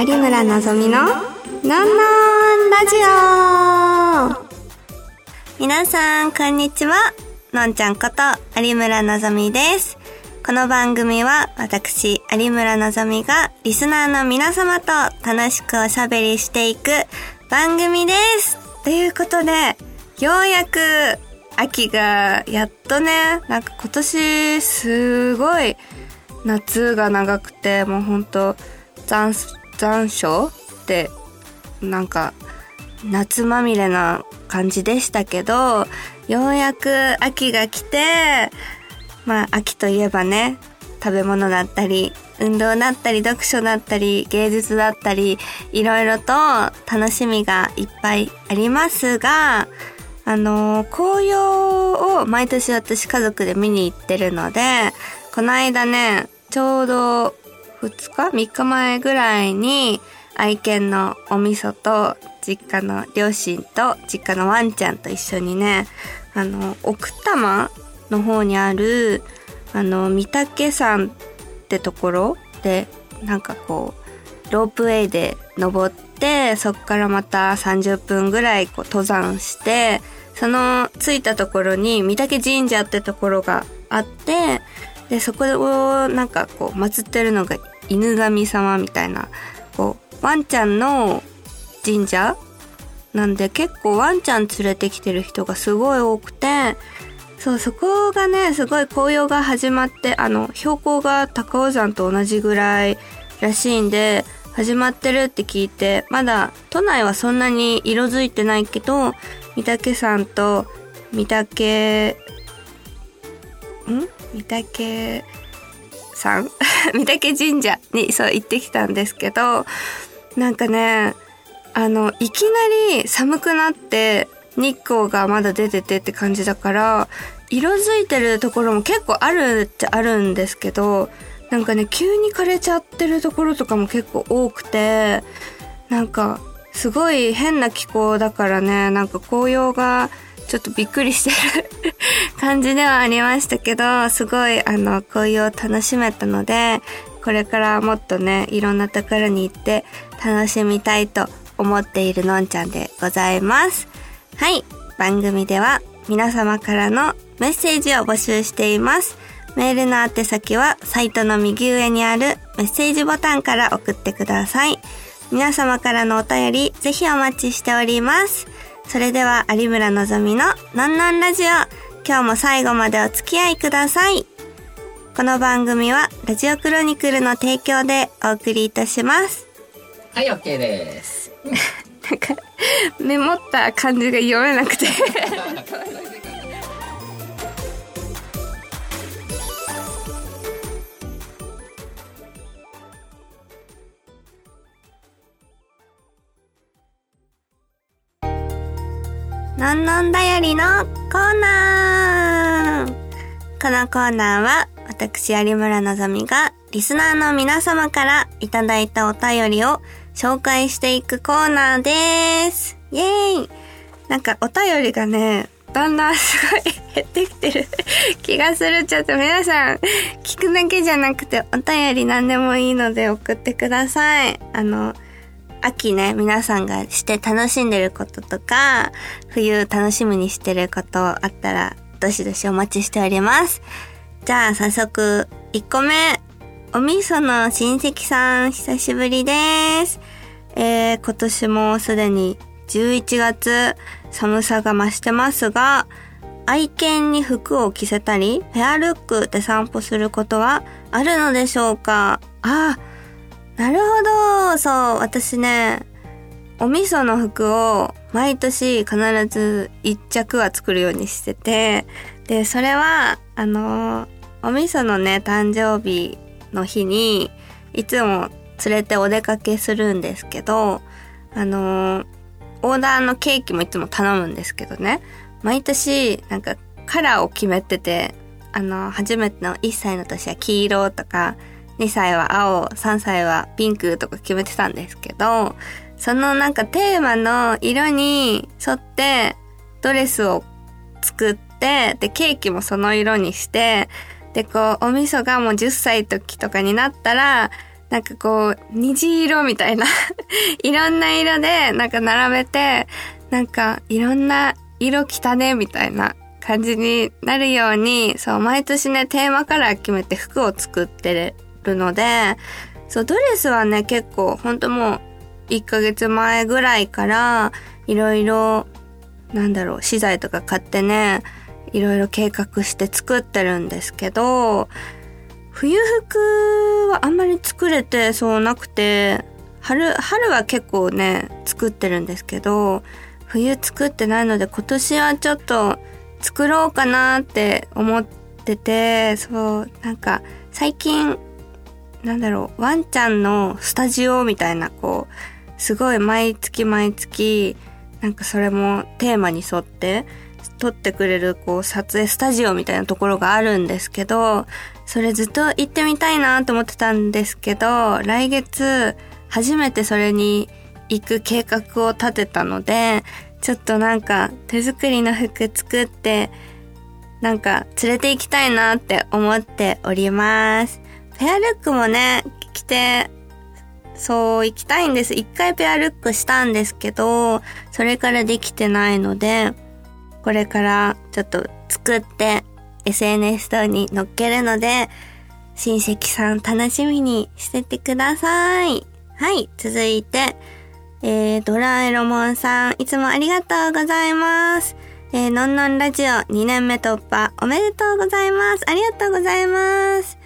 有村のぞみののんのんラジオ皆さん、こんにちは。のんちゃんこと有村のぞみです。この番組は私、有村のぞみがリスナーの皆様と楽しくおしゃべりしていく番組です。ということで、ようやく秋がやっとね、なんか今年すごい夏が長くて、もうほんと残、残暑ってなんか夏まみれな感じでしたけど、ようやく秋が来て、まあ秋といえばね、食べ物だったり、運動だったり、読書だったり、芸術だったり、いろいろと楽しみがいっぱいありますが、あの、紅葉を毎年私家族で見に行ってるので、この間ね、ちょうど2日 ?3 日前ぐらいに愛犬のお味噌と実家の両親と実家のワンちゃんと一緒にね、あの、奥多摩の方にある、あの、御嶽山ってところで、なんかこう、ロープウェイで登って、そっからまた30分ぐらいこう登山して、その着いたところに御嶽神社ってところがあって、で、そこをなんかこう祀ってるのが犬神様みたいな、こう、ワンちゃんの神社なんで結構ワンちゃん連れてきてる人がすごい多くて、そう、そこがね、すごい紅葉が始まって、あの、標高が高尾山と同じぐらいらしいんで、始まってるって聞いて、まだ都内はそんなに色づいてないけど、御嶽山と御嶽、ん？御嶽山御嶽神社にそう行ってきたんですけど、なんかね、あの、いきなり寒くなって日光がまだ出ててって感じだから、色づいてるところも結構あるっちゃあるんですけど、なんかね、急に枯れちゃってるところとかも結構多くて、なんか、すごい変な気候だからね、なんか紅葉がちょっとびっくりしてる感じではありましたけど、すごいあの、紅葉を楽しめたので、これからもっとね、いろんなところに行って楽しみたいと思っているのんちゃんでございます。はい。番組では皆様からのメッセージを募集しています。メールの宛先はサイトの右上にあるメッセージボタンから送ってください。皆様からのお便りぜひお待ちしております。それでは有村のぞみののんのんラジオ。今日も最後までお付き合いください。この番組はラジオクロニクルの提供でお送りいたします。はい、OK です。なんか、メモった感じが読めなくて。のんのんだよりのコーナーこのコーナーは私有村のぞみがリスナーの皆様からいただいたお便りを紹介していくコーナーです。イエーイなんかお便りがね、だんだんすごい減ってきてる 気がする。ちょっと皆さん、聞くだけじゃなくてお便り何でもいいので送ってください。あの、秋ね、皆さんがして楽しんでることとか、冬楽しみにしてることあったら、どしどしお待ちしております。じゃあ、早速、1個目。お味噌の親戚さん、久しぶりです。えー、今年もすでに11月、寒さが増してますが、愛犬に服を着せたり、ペアルックで散歩することはあるのでしょうか？ああ、なるほど。そう、私ね、お味噌の服を毎年必ず一着は作るようにしてて、で、それは、あの、お味噌のね、誕生日の日に、いつも連れてお出かけするんですけど、あの、オーダーのケーキもいつも頼むんですけどね、毎年、なんか、カラーを決めてて、あの、初めての1歳の年は黄色とか、2歳は青、3歳はピンクとか決めてたんですけど、そのなんかテーマの色に沿ってドレスを作って、で、ケーキもその色にして、で、こう、お味噌がもう10歳時とかになったら、なんかこう、虹色みたいな いろんな色で、なんか並べて、なんかいろんな色着たね、みたいな感じになるように、そう、毎年ね、テーマカラー決めて服を作ってるので、そう、ドレスはね、結構、ほんともう、1ヶ月前ぐらいから、いろいろ、なんだろう、資材とか買ってね、いろいろ計画して作ってるんですけど、冬服はあんまり作れてそうなくて、春、春は結構ね、作ってるんですけど、冬作ってないので今年はちょっと作ろうかなって思ってて、そう、なんか最近、なんだろう、ワンちゃんのスタジオみたいな、こう、すごい毎月毎月、なんかそれもテーマに沿って撮ってくれるこう撮影スタジオみたいなところがあるんですけど、それずっと行ってみたいなと思ってたんですけど、来月初めてそれに行く計画を立てたので、ちょっとなんか手作りの服作って、なんか連れて行きたいなって思っております。ペアルックもね、着て、そう行きたいんです。一回ペアルックしたんですけど、それからできてないので、これからちょっと作って SNS 等に載っけるので、親戚さん楽しみにしててください。はい、続いて、えー、ドラえろもんさん、いつもありがとうございます。えー、のんのんラジオ2年目突破、おめでとうございます。ありがとうございます。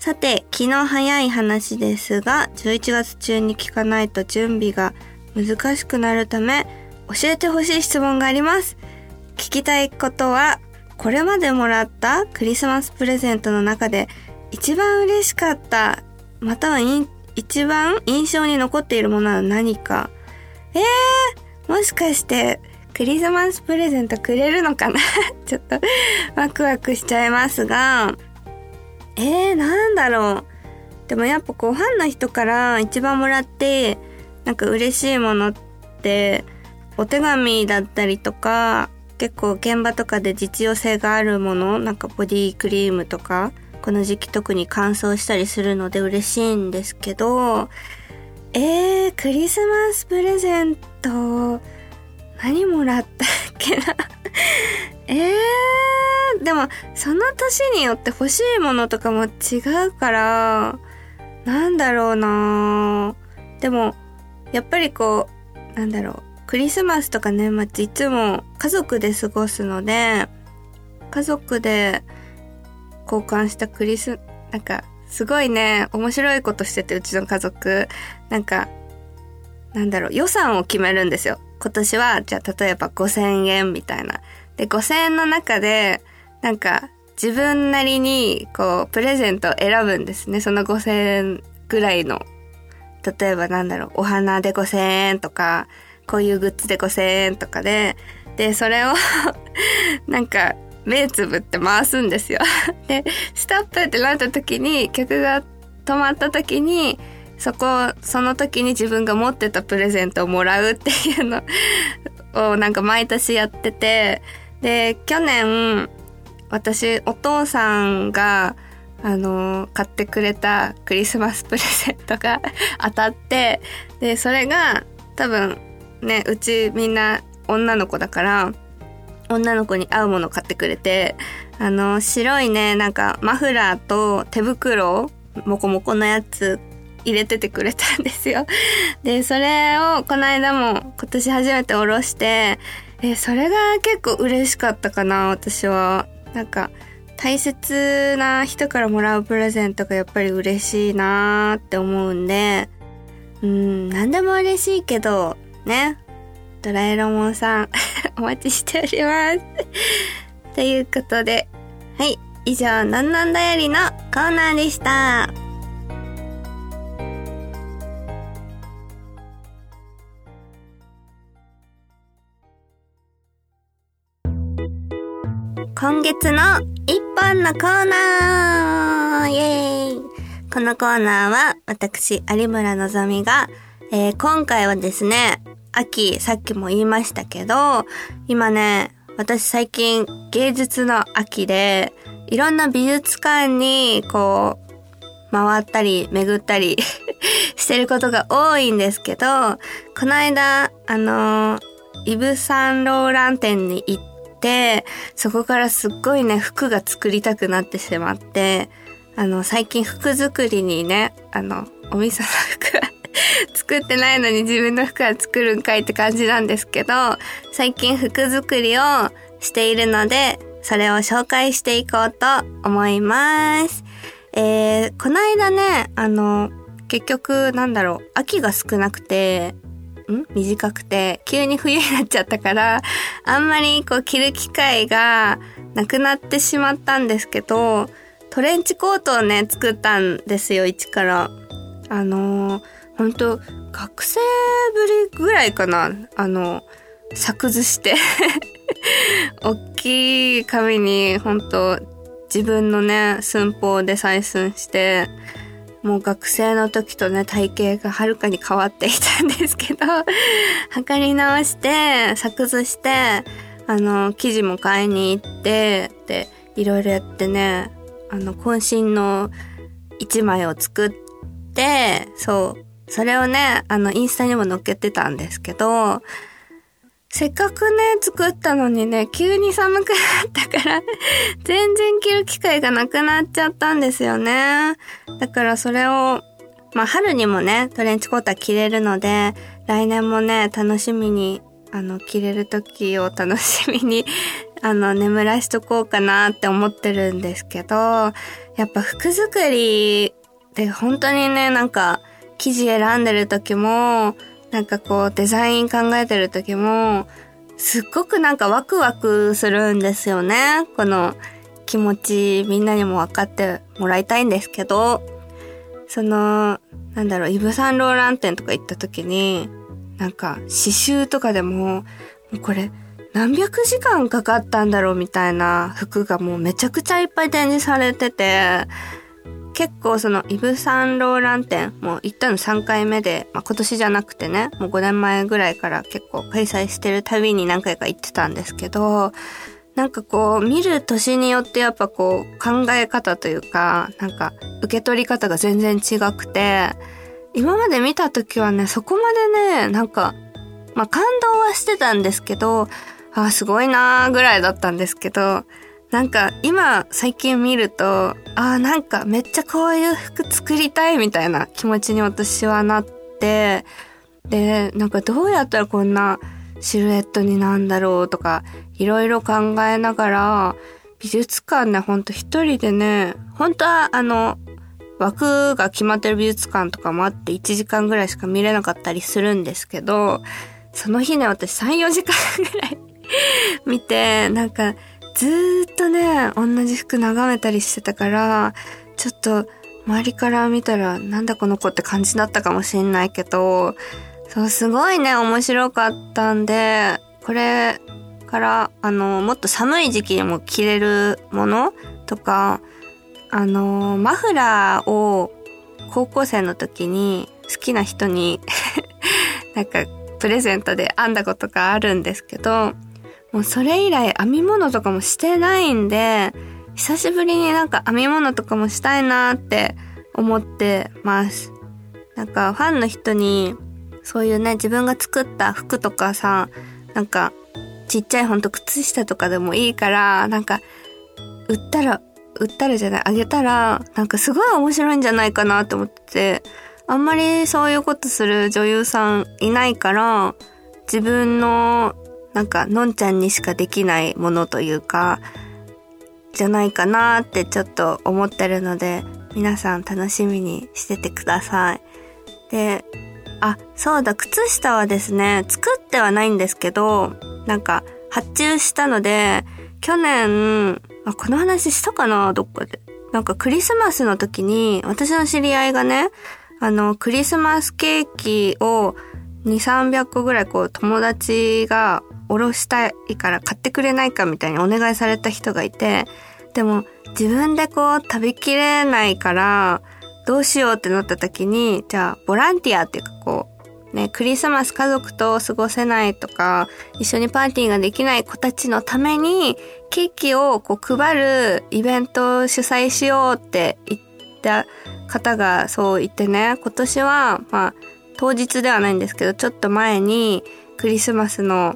さて、昨日早い話ですが、11月中に聞かないと準備が難しくなるため、教えてほしい質問があります。聞きたいことは、これまでもらったクリスマスプレゼントの中で一番嬉しかった、または一番印象に残っているものは何か？えー、もしかしてクリスマスプレゼントくれるのかな？ちょっとワクワクしちゃいますが、えー、なんだろう。でもやっぱこうファンの人から一番もらってなんか嬉しいものってお手紙だったりとか結構現場とかで実用性があるものなんかボディークリームとかこの時期特に乾燥したりするので嬉しいんですけど、えー、クリスマスプレゼント、何もらったっけな？えー、でも、その年によって欲しいものとかも違うから、なんだろうなでも、やっぱりこう、なんだろう、クリスマスとか年末いつも家族で過ごすので、家族で交換したクリス、なんか、すごいね、面白いことしてて、うちの家族。なんか、なんだろう、予算を決めるんですよ。今年は、じゃあ例えば5000円みたいな。で、5000円の中で、なんか、自分なりに、こう、プレゼントを選ぶんですね。その5000円ぐらいの。例えばなんだろう、お花で5000円とか、こういうグッズで5000円とかで、で、それを なんか、目つぶって回すんですよ で、ストップってなった時に、曲が止まった時に、そこ、その時に自分が持ってたプレゼントをもらうっていうのをなんか毎年やってて、で、去年、私、お父さんが、あの、買ってくれたクリスマス プレゼントが 当たって、で、それが多分ね、うちみんな女の子だから、女の子に合うもの買ってくれて、あの、白いね、なんかマフラーと手袋、もこもこのやつ入れててくれたんですよ。で、それをこの間も今年初めておろして、え、それが結構嬉しかったかな、私は。なんか、大切な人からもらうプレゼントがやっぱり嬉しいなーって思うんで、うん、何でも嬉しいけど、ね、ドラえもんさん お待ちしております ということで、はい、以上、なんなんだよりのコーナーでした。今月の一本のコーナー。イェーイ。このコーナーは私、有村のぞみが、えー、今回はですね、秋、さっきも言いましたけど、今ね、私最近芸術の秋で、いろんな美術館に、こう、回ったり巡ったり してることが多いんですけど、この間、あのー、イブ・サンローラン店に行って、そこからすっごいね、服が作りたくなってしまって、あの、最近服作りにね、あの、お店の服は 作ってないのに自分の服は作るんかいって感じなんですけど、最近服作りをしているので、それを紹介していこうと思います。えー、この間ね、あの、結局、なんだろう、秋が少なくて、短くて、急に冬になっちゃったから、あんまりこう着る機会がなくなってしまったんですけど、トレンチコートをね、作ったんですよ、一から。あのー、本当学生ぶりぐらいかな。あの、作図して 大きい紙に本当自分のね、寸法で採寸して、もう学生の時とね、体型がはるかに変わっていたんですけど、測り直して、作図して、あの、生地も買いに行って、で、いろいろやってね、あの、渾身の一枚を作って、そう、それをね、あの、インスタにも載っけてたんですけど、せっかくね、作ったのにね、急に寒くなったから 全然着る機会がなくなっちゃったんですよね。だからそれを、まあ春にもね、トレンチコートは着れるので、来年もね、楽しみに、あの、着れる時を楽しみに あの、眠らしとこうかなって思ってるんですけど、やっぱ服作りって本当にね、なんか、生地選んでる時も、なんかこうデザイン考えてる時も、すっごくなんかワクワクするんですよね。この気持ちみんなにも分かってもらいたいんですけど、その、なんだろう、イブ・サンローラン店とか行った時に、なんか刺繍とかでも、もうこれ何百時間かかったんだろうみたいな服がもうめちゃくちゃいっぱい展示されてて、結構そのイブ・サンローラン店もう行ったの3回目で、まあ、今年じゃなくてねもう5年前ぐらいから結構開催してるたびに何回か行ってたんですけどなんかこう見る年によってやっぱこう考え方というかなんか受け取り方が全然違くて今まで見た時はねそこまでねなんかまあ感動はしてたんですけどあすごいなーぐらいだったんですけどなんか今最近見ると、ああ、なんかめっちゃこういう服作りたいみたいな気持ちに私はなって、で、なんかどうやったらこんなシルエットになんだろうとか、いろいろ考えながら、美術館ね、ほんと一人でね、本当はあの、枠が決まってる美術館とかもあって1時間ぐらいしか見れなかったりするんですけど、その日ね、私3、4時間ぐらい 見て、なんかずっとね、同じ服眺めたりしてたから、ちょっと周りから見たらなんだこの子って感じだったかもしんないけど、そう、すごいね、面白かったんで、これから、あの、もっと寒い時期にも着れるものとか、あの、マフラーを高校生の時に好きな人に なんかプレゼントで編んだことがあるんですけど、もうそれ以来編み物とかもしてないんで、久しぶりになんか編み物とかもしたいなって思ってます。なんかファンの人に、そういうね、自分が作った服とかさ、なんか、ちっちゃいほんと靴下とかでもいいから、なんか、売ったら、売ったらじゃない、あげたら、なんかすごい面白いんじゃないかなって思ってて、あんまりそういうことする女優さんいないから、自分のなんか、のんちゃんにしかできないものというか、じゃないかなってちょっと思ってるので、皆さん楽しみにしててください。で、あ、そうだ、靴下はですね、作ってはないんですけど、なんか、発注したので、去年、あ、この話したかなどっかで。なんかクリスマスの時に、私の知り合いがね、あの、クリスマスケーキを2、300個ぐらいこう友達がおろしたいから買ってくれないかみたいにお願いされた人がいて、でも自分でこう食べきれないからどうしようってなった時に、じゃあボランティアっていうかこう、ね、クリスマス家族と過ごせないとか、一緒にパーティーができない子たちのために、ケーキをこう配るイベントを主催しようって言った方がそう言ってね、今年は、まあ、当日ではないんですけど、ちょっと前にクリスマスの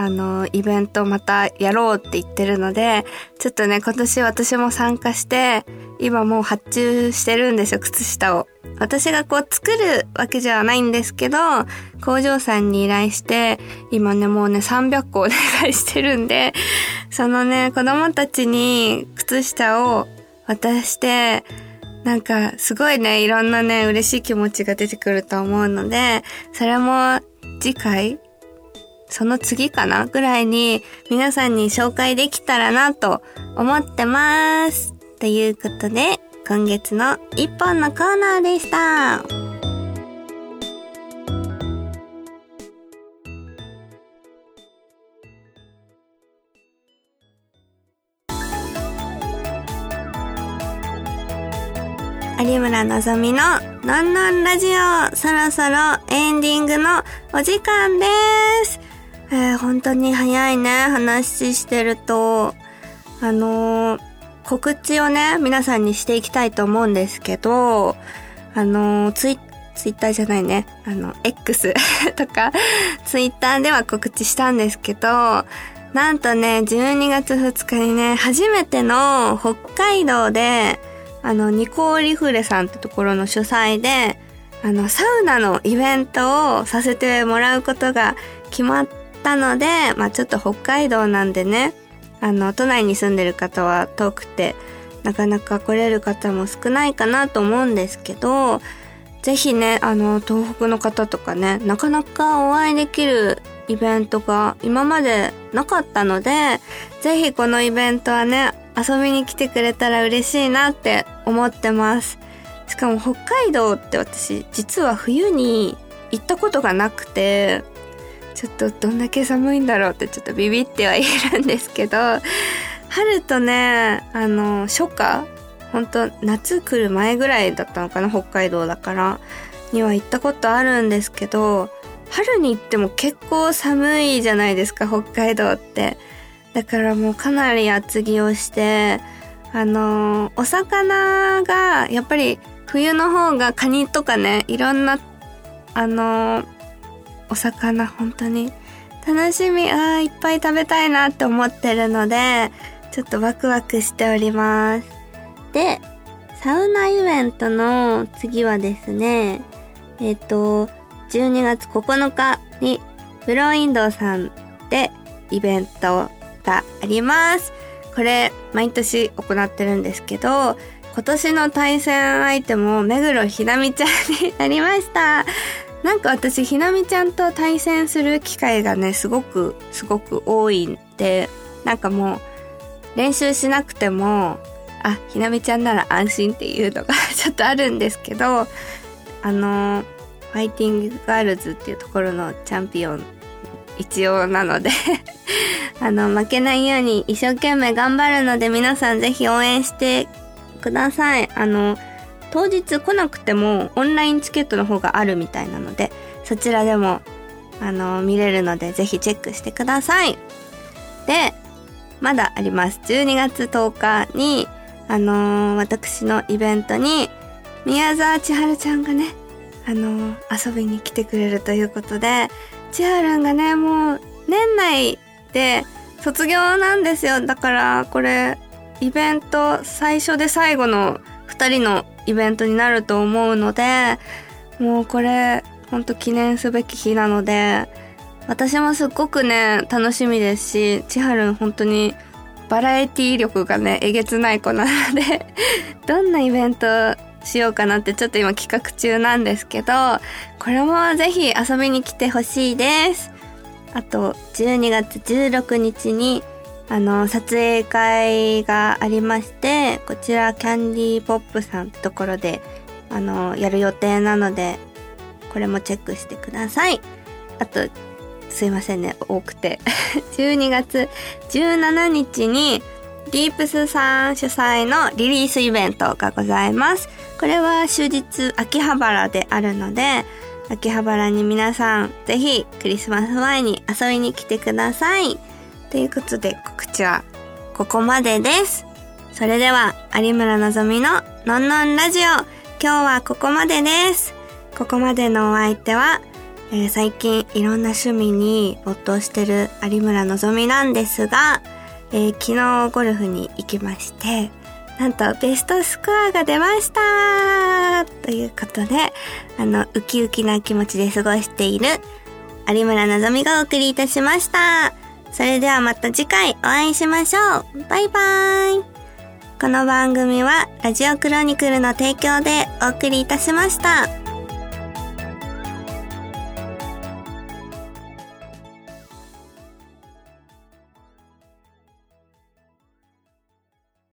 あの、イベントまたやろうって言ってるので、ちょっとね、今年私も参加して、今もう発注してるんですよ、靴下を。私がこう作るわけじゃないんですけど、工場さんに依頼して、今ね、もうね、300個お願いしてるんで、そのね、子供たちに靴下を渡して、なんか、すごいね、いろんなね、嬉しい気持ちが出てくると思うので、それも次回その次かなぐらいに皆さんに紹介できたらなと思ってます。ということで、今月の一本のコーナーでした。有村のぞみののんのんラジオ、そろそろエンディングのお時間です。えー、本当に早いね、話してると。あのー、告知をね、皆さんにしていきたいと思うんですけど、あのー、ツイツイッターじゃないね。あの、X とか、ツイッターでは告知したんですけど、なんとね、12月2日にね、初めての北海道で、あの、ニコーリフレさんってところの主催で、あの、サウナのイベントをさせてもらうことが決まってったので、まあちょっと北海道なんでね、あの、都内に住んでる方は遠くて、なかなか来れる方も少ないかなと思うんですけど、ぜひね、あの、東北の方とかね、なかなかお会いできるイベントが今までなかったので、ぜひこのイベントはね、遊びに来てくれたら嬉しいなって思ってます。しかも北海道って私、実は冬に行ったことがなくて、ちょっとどんだけ寒いんだろうってちょっとビビってはいるんですけど、春とね、あの、初夏本当夏来る前ぐらいだったのかな、北海道だから、には行ったことあるんですけど、春に行っても結構寒いじゃないですか、北海道って。だからもうかなり厚着をして、あのお魚が、やっぱり冬の方がカニとかね、いろんな、あのお魚本当に楽しみ、ああ、いっぱい食べたいなって思ってるので、ちょっとワクワクしております。で、サウナイベントの次はですね、えっ、と、12月9日にブロインドさんでイベントがあります。これ、毎年行ってるんですけど、今年の対戦相手も目黒ひなみちゃんになりました。なんか私ひなみちゃんと対戦する機会がねすごくすごく多いんでなんかもう練習しなくてもあひなみちゃんなら安心っていうのが ちょっとあるんですけどあのファイティングガールズっていうところのチャンピオン一応なので あの負けないように一生懸命頑張るので皆さんぜひ応援してください。あの当日来なくてもオンラインチケットの方があるみたいなので、そちらでも、あの、見れるのでぜひチェックしてください。で、まだあります。12月10日に、あのー、私のイベントに、宮沢千春ちゃんがね、あのー、遊びに来てくれるということで、千春がね、もう、年内で卒業なんですよ。だから、これ、イベント最初で最後の2人のイベントになると思うので、もうこれ、ほんと記念すべき日なので、私もすっごくね、楽しみですし、千春本当にバラエティ力がね、えげつない子なので どんなイベントしようかなってちょっと今企画中なんですけど、これもぜひ遊びに来てほしいです。あと、12月16日にあの、撮影会がありまして、こちらキャンディーポップさんってところで、あの、やる予定なので、これもチェックしてください。あと、すいませんね、多くて。12月17日に、ディープスさん主催のリリースイベントがございます。これは終日秋葉原であるので、秋葉原に皆さんぜひクリスマス前に遊びに来てください。ということで告知はここまでです。それでは、有村のぞみののんのんラジオ、今日はここまでです。ここまでのお相手は、えー最近いろんな趣味に没頭してる有村のぞみなんですが、えー昨日ゴルフに行きまして、なんとベストスコアが出ましたということで、あの、ウキウキな気持ちで過ごしている有村のぞみがお送りいたしました。それではまた次回お会いしましょう。バイバイ。この番組はラジオクロニクルの提供でお送りいたしました。